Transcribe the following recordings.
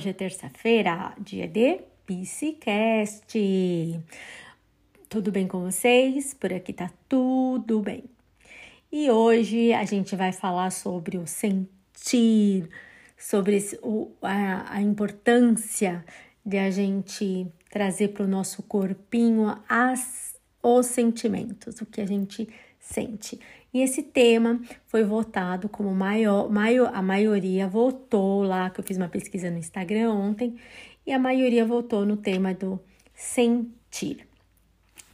Hoje é terça-feira, dia de Psicast. Tudo bem com vocês? Por aqui tá tudo bem. E hoje a gente vai falar sobre o sentir, sobre o, a, a importância de a gente trazer para o nosso corpinho as, os sentimentos, o que a gente sente. E esse tema foi votado como maior, maior, a maioria votou lá, que eu fiz uma pesquisa no Instagram ontem, e a maioria votou no tema do sentir.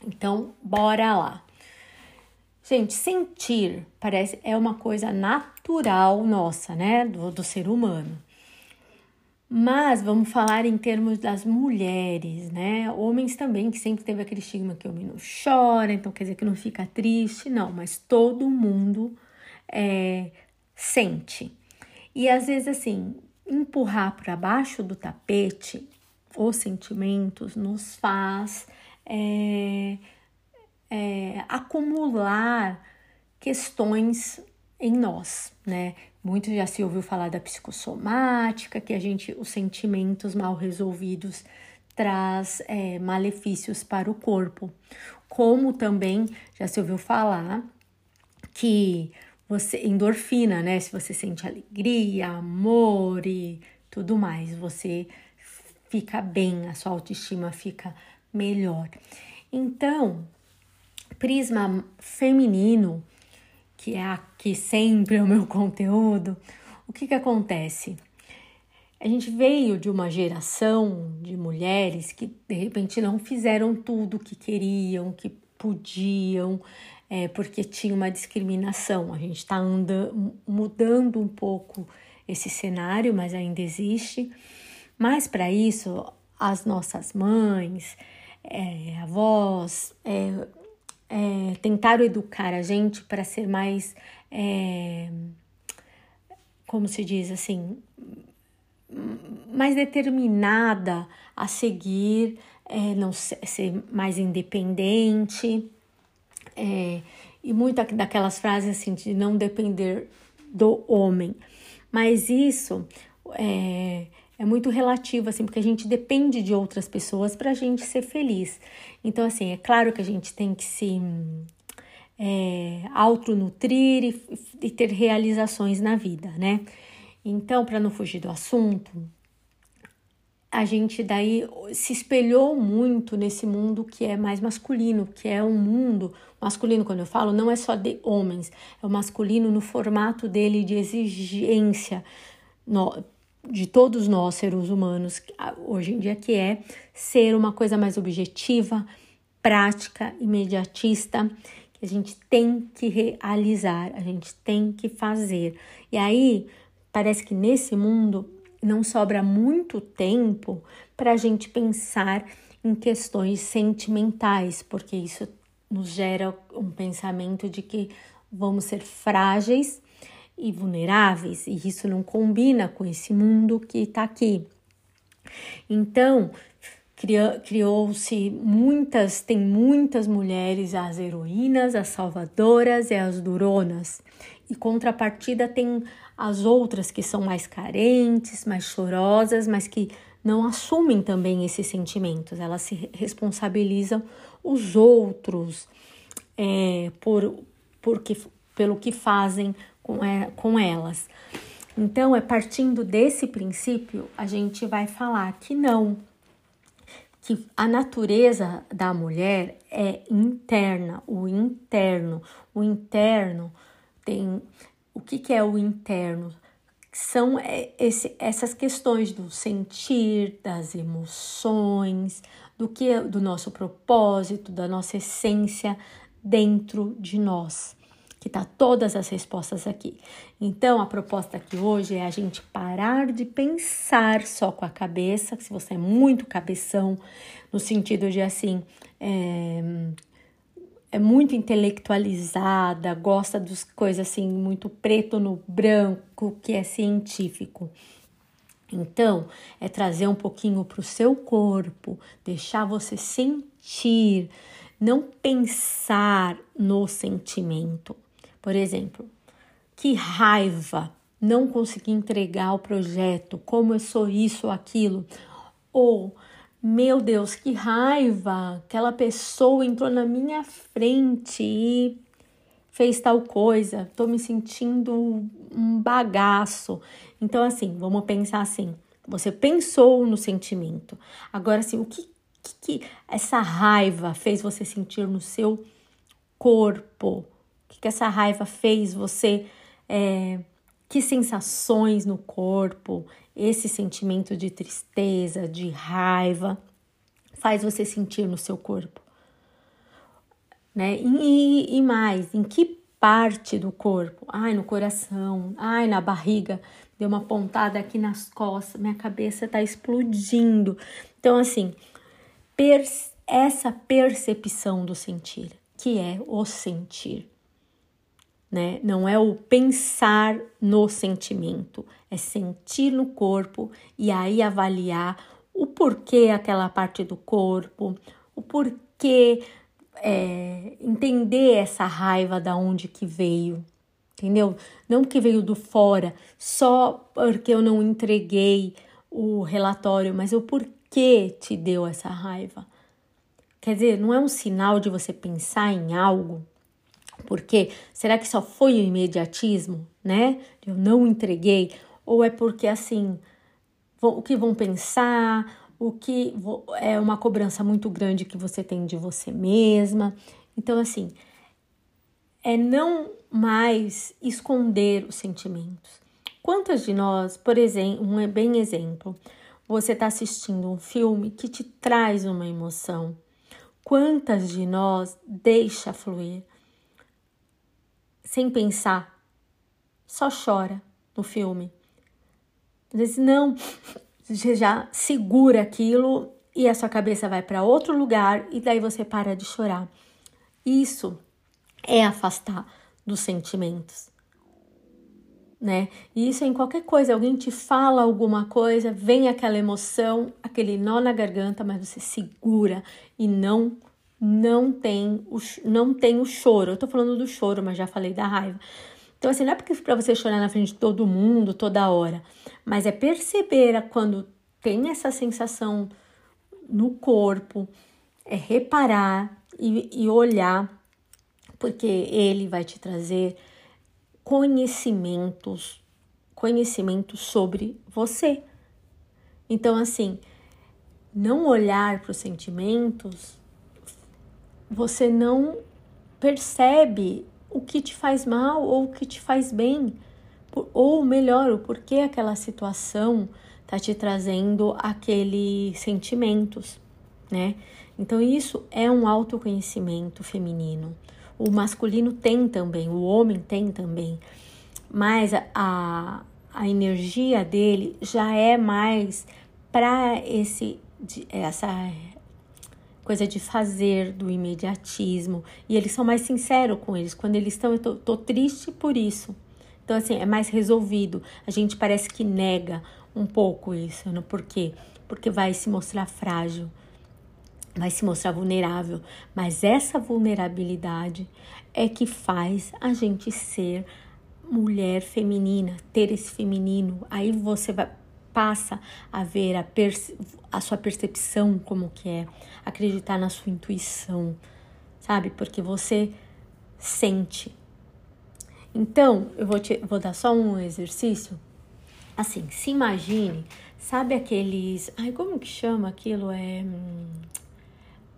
Então, bora lá. Gente, sentir parece é uma coisa natural nossa, né, do, do ser humano. Mas vamos falar em termos das mulheres, né? Homens também, que sempre teve aquele estigma que o homem não chora, então quer dizer que não fica triste. Não, mas todo mundo é, sente. E às vezes, assim, empurrar para baixo do tapete os sentimentos nos faz é, é, acumular questões em nós, né? Muito já se ouviu falar da psicossomática, que a gente, os sentimentos mal resolvidos traz é, malefícios para o corpo. Como também já se ouviu falar que você endorfina, né? Se você sente alegria, amor e tudo mais, você fica bem, a sua autoestima fica melhor. Então, prisma feminino que é aqui sempre o meu conteúdo, o que que acontece? A gente veio de uma geração de mulheres que de repente não fizeram tudo o que queriam, que podiam, é, porque tinha uma discriminação. A gente está mudando um pouco esse cenário, mas ainda existe. Mas para isso, as nossas mães, é, avós, é, é, tentaram educar a gente para ser mais, é, como se diz assim, mais determinada a seguir, é, não ser, mais independente, é, e muitas daquelas frases assim de não depender do homem. Mas isso é, é muito relativo, assim, porque a gente depende de outras pessoas para a gente ser feliz. Então, assim, é claro que a gente tem que se é, autonutrir e, e ter realizações na vida, né? Então, para não fugir do assunto, a gente daí se espelhou muito nesse mundo que é mais masculino, que é um mundo masculino, quando eu falo, não é só de homens, é o masculino no formato dele de exigência. No, de todos nós, seres humanos, hoje em dia, que é ser uma coisa mais objetiva, prática, imediatista, que a gente tem que realizar, a gente tem que fazer. E aí, parece que nesse mundo não sobra muito tempo para a gente pensar em questões sentimentais, porque isso nos gera um pensamento de que vamos ser frágeis e vulneráveis, e isso não combina com esse mundo que está aqui. Então, criou-se muitas, tem muitas mulheres, as heroínas, as salvadoras e as duronas. E contrapartida tem as outras que são mais carentes, mais chorosas, mas que não assumem também esses sentimentos. Elas se responsabilizam os outros é, por, porque, pelo que fazem com, é, com elas. Então, é partindo desse princípio, a gente vai falar que não, que a natureza da mulher é interna, o interno. O interno tem. O que, que é o interno? São é, esse, essas questões do sentir, das emoções, do que do nosso propósito, da nossa essência dentro de nós que tá todas as respostas aqui. Então, a proposta aqui hoje é a gente parar de pensar só com a cabeça, se você é muito cabeção, no sentido de assim, é, é muito intelectualizada, gosta das coisas assim, muito preto no branco, que é científico. Então, é trazer um pouquinho para o seu corpo, deixar você sentir, não pensar no sentimento. Por exemplo, que raiva não consegui entregar o projeto, como eu sou isso ou aquilo, ou meu Deus, que raiva! Aquela pessoa entrou na minha frente e fez tal coisa, tô me sentindo um bagaço. Então, assim, vamos pensar assim: você pensou no sentimento, agora, assim, o que, que, que essa raiva fez você sentir no seu corpo? O que, que essa raiva fez você. É, que sensações no corpo, esse sentimento de tristeza, de raiva, faz você sentir no seu corpo? né? E, e mais, em que parte do corpo? Ai, no coração, ai, na barriga, deu uma pontada aqui nas costas, minha cabeça tá explodindo. Então, assim, per essa percepção do sentir, que é o sentir, né? Não é o pensar no sentimento, é sentir no corpo e aí avaliar o porquê aquela parte do corpo, o porquê é, entender essa raiva da onde que veio, entendeu? Não que veio do fora, só porque eu não entreguei o relatório, mas o porquê te deu essa raiva. Quer dizer, não é um sinal de você pensar em algo, porque será que só foi o imediatismo, né? Eu não entreguei, ou é porque assim, o que vão pensar, o que é uma cobrança muito grande que você tem de você mesma. Então, assim, é não mais esconder os sentimentos. Quantas de nós, por exemplo, um é bem exemplo, você está assistindo um filme que te traz uma emoção. Quantas de nós deixa fluir sem pensar, só chora no filme. Às vezes, não, você já segura aquilo e a sua cabeça vai para outro lugar e daí você para de chorar. Isso é afastar dos sentimentos, né? E isso é em qualquer coisa, alguém te fala alguma coisa, vem aquela emoção, aquele nó na garganta, mas você segura e não não tem o não tem o choro. Eu tô falando do choro, mas já falei da raiva. Então, assim, não é porque para você chorar na frente de todo mundo, toda hora, mas é perceber quando tem essa sensação no corpo, é reparar e, e olhar, porque ele vai te trazer conhecimentos, conhecimentos sobre você. Então, assim, não olhar para os sentimentos, você não percebe o que te faz mal ou o que te faz bem, ou melhor, o porquê aquela situação tá te trazendo aqueles sentimentos, né? Então isso é um autoconhecimento feminino. O masculino tem também, o homem tem também, mas a, a energia dele já é mais para esse essa coisa de fazer, do imediatismo. E eles são mais sinceros com eles. Quando eles estão, eu tô, tô triste por isso. Então, assim, é mais resolvido. A gente parece que nega um pouco isso, né? Por quê? Porque vai se mostrar frágil, vai se mostrar vulnerável. Mas essa vulnerabilidade é que faz a gente ser mulher feminina, ter esse feminino. Aí você vai passa a ver a, a sua percepção como que é, acreditar na sua intuição, sabe? Porque você sente. Então, eu vou, te, vou dar só um exercício. Assim, se imagine, sabe aqueles. Ai, como que chama aquilo? É.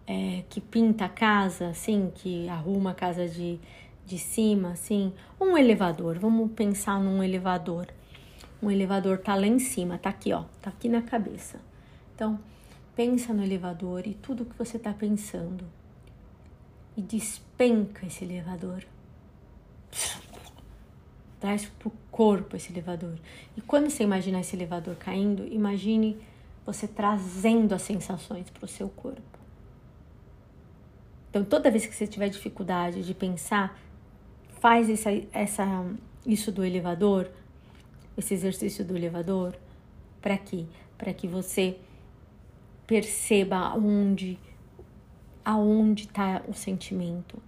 é que pinta a casa, assim, que arruma a casa de, de cima, assim. Um elevador, vamos pensar num elevador um elevador tá lá em cima, tá aqui, ó, tá aqui na cabeça. Então, pensa no elevador e tudo que você tá pensando. E despenca esse elevador. Traz pro corpo esse elevador. E quando você imaginar esse elevador caindo, imagine você trazendo as sensações pro seu corpo. Então, toda vez que você tiver dificuldade de pensar, faz essa, essa, isso do elevador esse exercício do elevador? Para quê? Para que você perceba aonde aonde está o sentimento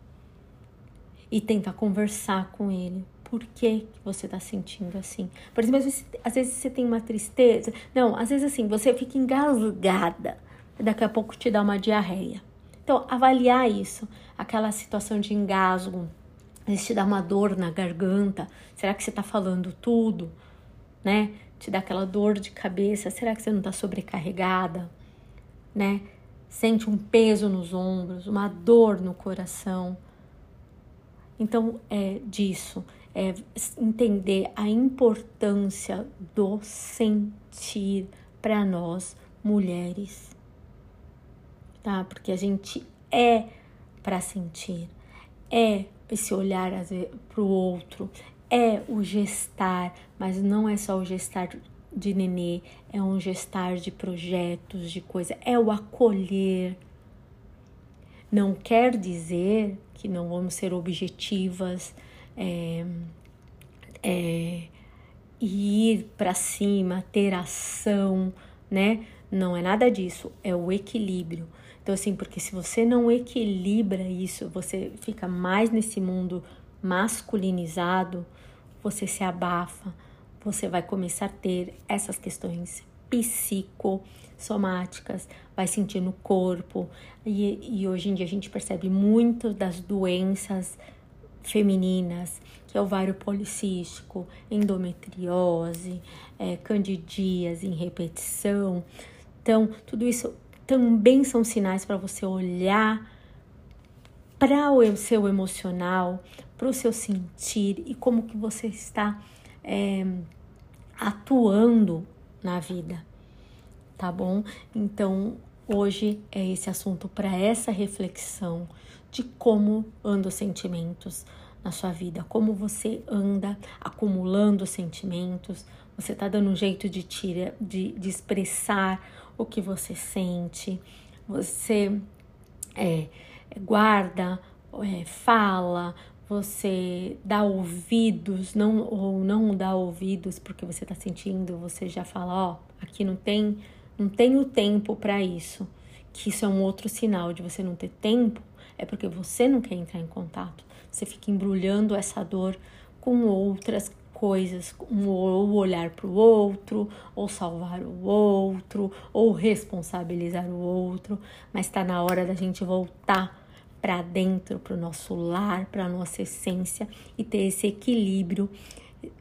e tenta conversar com ele. por que, que você está sentindo assim. Por exemplo, às vezes, às vezes, você tem uma tristeza. Não, às vezes assim, você fica engasgada. Daqui a pouco te dá uma diarreia. Então, avaliar isso, aquela situação de engasgo, às vezes te dá uma dor na garganta. Será que você está falando tudo? Né? Te dá aquela dor de cabeça. Será que você não está sobrecarregada? Né? Sente um peso nos ombros, uma dor no coração. Então, é disso é entender a importância do sentir para nós mulheres, tá? Porque a gente é para sentir, é esse olhar para o outro, é o gestar, mas não é só o gestar de nenê, é um gestar de projetos, de coisa, é o acolher. Não quer dizer que não vamos ser objetivas, é, é, ir para cima, ter ação, né? Não é nada disso, é o equilíbrio. Então, assim, porque se você não equilibra isso, você fica mais nesse mundo masculinizado, você se abafa, você vai começar a ter essas questões psicossomáticas, vai sentir no corpo. E, e hoje em dia a gente percebe muitas das doenças femininas, que é ovário policístico, endometriose, é, candidíase em repetição. Então, tudo isso também são sinais para você olhar para o seu emocional, para o seu sentir e como que você está é, atuando na vida, tá bom? Então, hoje é esse assunto para essa reflexão de como andam os sentimentos na sua vida, como você anda acumulando sentimentos, você está dando um jeito de, tira, de, de expressar o que você sente, você é, guarda, é, fala, você dá ouvidos, não ou não dá ouvidos porque você está sentindo, você já fala, ó, oh, aqui não tem, não tenho tempo para isso, que isso é um outro sinal de você não ter tempo é porque você não quer entrar em contato. Você fica embrulhando essa dor com outras coisas, ou olhar para o outro, ou salvar o outro, ou responsabilizar o outro, mas está na hora da gente voltar para dentro, para o nosso lar, para a nossa essência e ter esse equilíbrio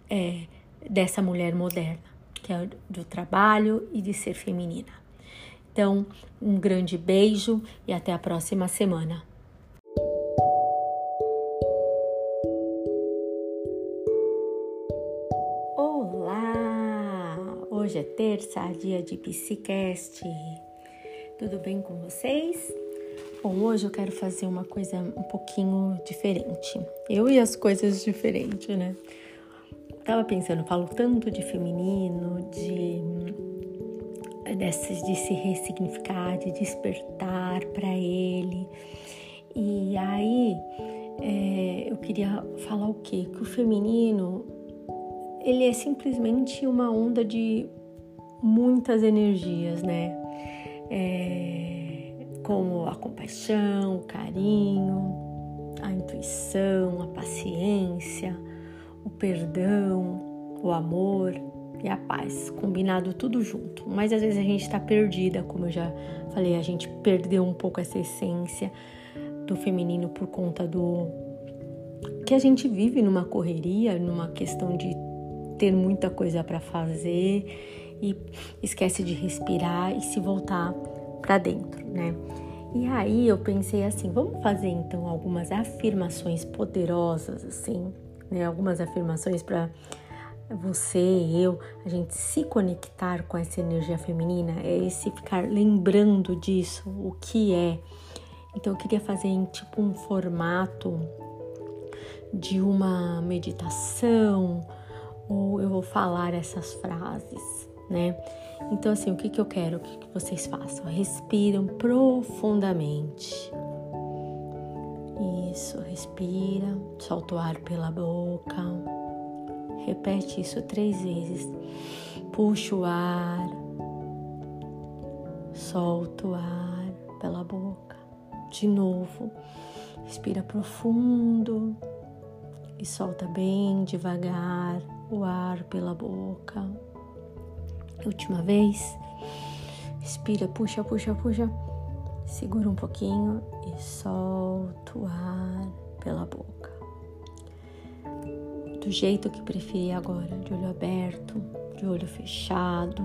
é, dessa mulher moderna, que é do trabalho e de ser feminina. Então, um grande beijo e até a próxima semana. Hoje é terça, dia de Psicast. Tudo bem com vocês? Bom, hoje eu quero fazer uma coisa um pouquinho diferente. Eu e as coisas diferentes, né? Tava pensando, falo tanto de feminino, de dessas de se ressignificar, de despertar para ele. E aí é, eu queria falar o quê? Que o feminino ele é simplesmente uma onda de muitas energias, né? É, como a compaixão, o carinho, a intuição, a paciência, o perdão, o amor e a paz, combinado tudo junto. Mas às vezes a gente está perdida, como eu já falei, a gente perdeu um pouco essa essência do feminino por conta do que a gente vive numa correria, numa questão de ter muita coisa para fazer e esquece de respirar e se voltar para dentro, né? E aí eu pensei assim, vamos fazer então algumas afirmações poderosas assim, né? Algumas afirmações para você, eu, a gente se conectar com essa energia feminina, é esse ficar lembrando disso, o que é. Então eu queria fazer em tipo um formato de uma meditação, ou eu vou falar essas frases né? Então, assim, o que, que eu quero que vocês façam? Respiram profundamente. Isso, respira, solta o ar pela boca. Repete isso três vezes. Puxa o ar, solta o ar pela boca. De novo, respira profundo e solta bem devagar o ar pela boca. Última vez. Respira, puxa, puxa, puxa. Segura um pouquinho e solta o ar pela boca. Do jeito que preferir agora, de olho aberto, de olho fechado,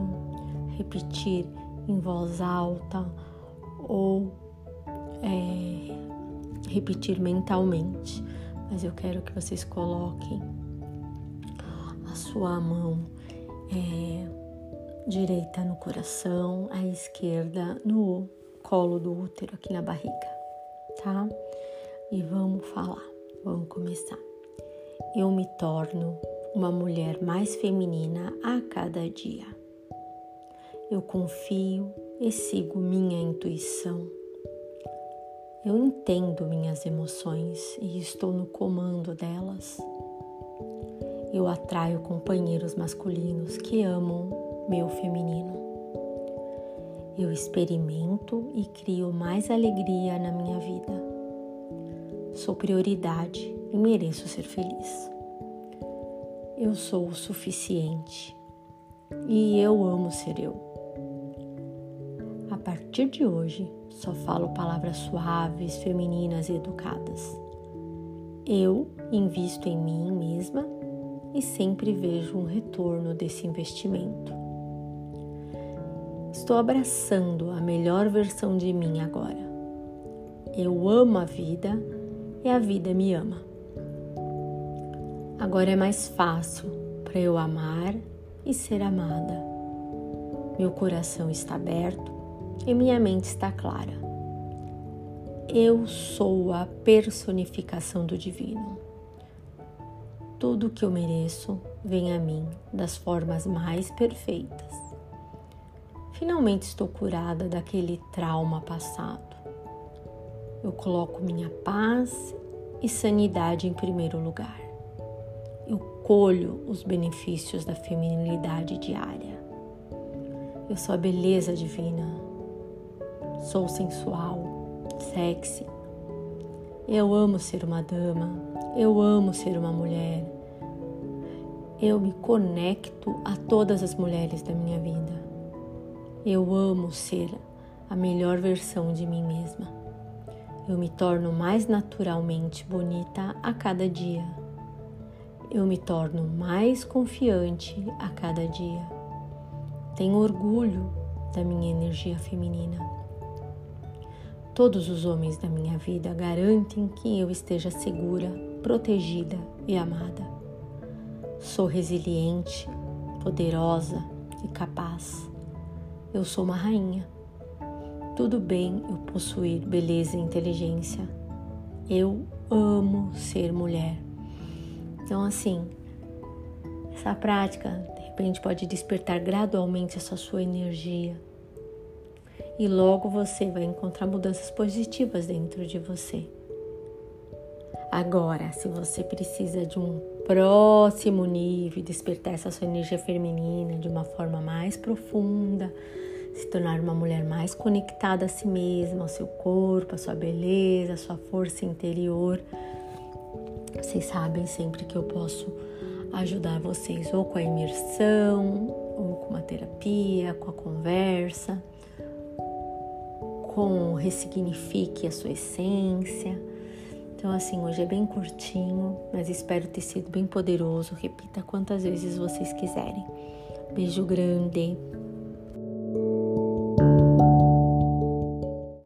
repetir em voz alta ou é, repetir mentalmente. Mas eu quero que vocês coloquem a sua mão é, direita no coração, a esquerda no colo do útero, aqui na barriga, tá? E vamos falar, vamos começar. Eu me torno uma mulher mais feminina a cada dia. Eu confio e sigo minha intuição. Eu entendo minhas emoções e estou no comando delas. Eu atraio companheiros masculinos que amam meu feminino. Eu experimento e crio mais alegria na minha vida. Sou prioridade e mereço ser feliz. Eu sou o suficiente e eu amo ser eu. A partir de hoje, só falo palavras suaves, femininas e educadas. Eu invisto em mim mesma e sempre vejo um retorno desse investimento. Estou abraçando a melhor versão de mim agora. Eu amo a vida e a vida me ama. Agora é mais fácil para eu amar e ser amada. Meu coração está aberto e minha mente está clara. Eu sou a personificação do divino. Tudo o que eu mereço vem a mim das formas mais perfeitas. Finalmente estou curada daquele trauma passado. Eu coloco minha paz e sanidade em primeiro lugar. Eu colho os benefícios da feminilidade diária. Eu sou a beleza divina. Sou sensual, sexy. Eu amo ser uma dama. Eu amo ser uma mulher. Eu me conecto a todas as mulheres da minha vida. Eu amo ser a melhor versão de mim mesma. Eu me torno mais naturalmente bonita a cada dia eu me torno mais confiante a cada dia. Tenho orgulho da minha energia feminina. Todos os homens da minha vida garantem que eu esteja segura, protegida e amada. Sou resiliente, poderosa e capaz. Eu sou uma rainha. Tudo bem eu possuir beleza e inteligência. Eu amo ser mulher. Então, assim, essa prática de repente pode despertar gradualmente essa sua energia e logo você vai encontrar mudanças positivas dentro de você. Agora, se você precisa de um próximo nível, despertar essa sua energia feminina de uma forma mais profunda, se tornar uma mulher mais conectada a si mesma, ao seu corpo, à sua beleza, à sua força interior, vocês sabem sempre que eu posso ajudar vocês ou com a imersão, ou com uma terapia, com a conversa, com ressignifique a sua essência. Então, assim, hoje é bem curtinho, mas espero ter sido bem poderoso. Repita quantas vezes vocês quiserem. Beijo grande.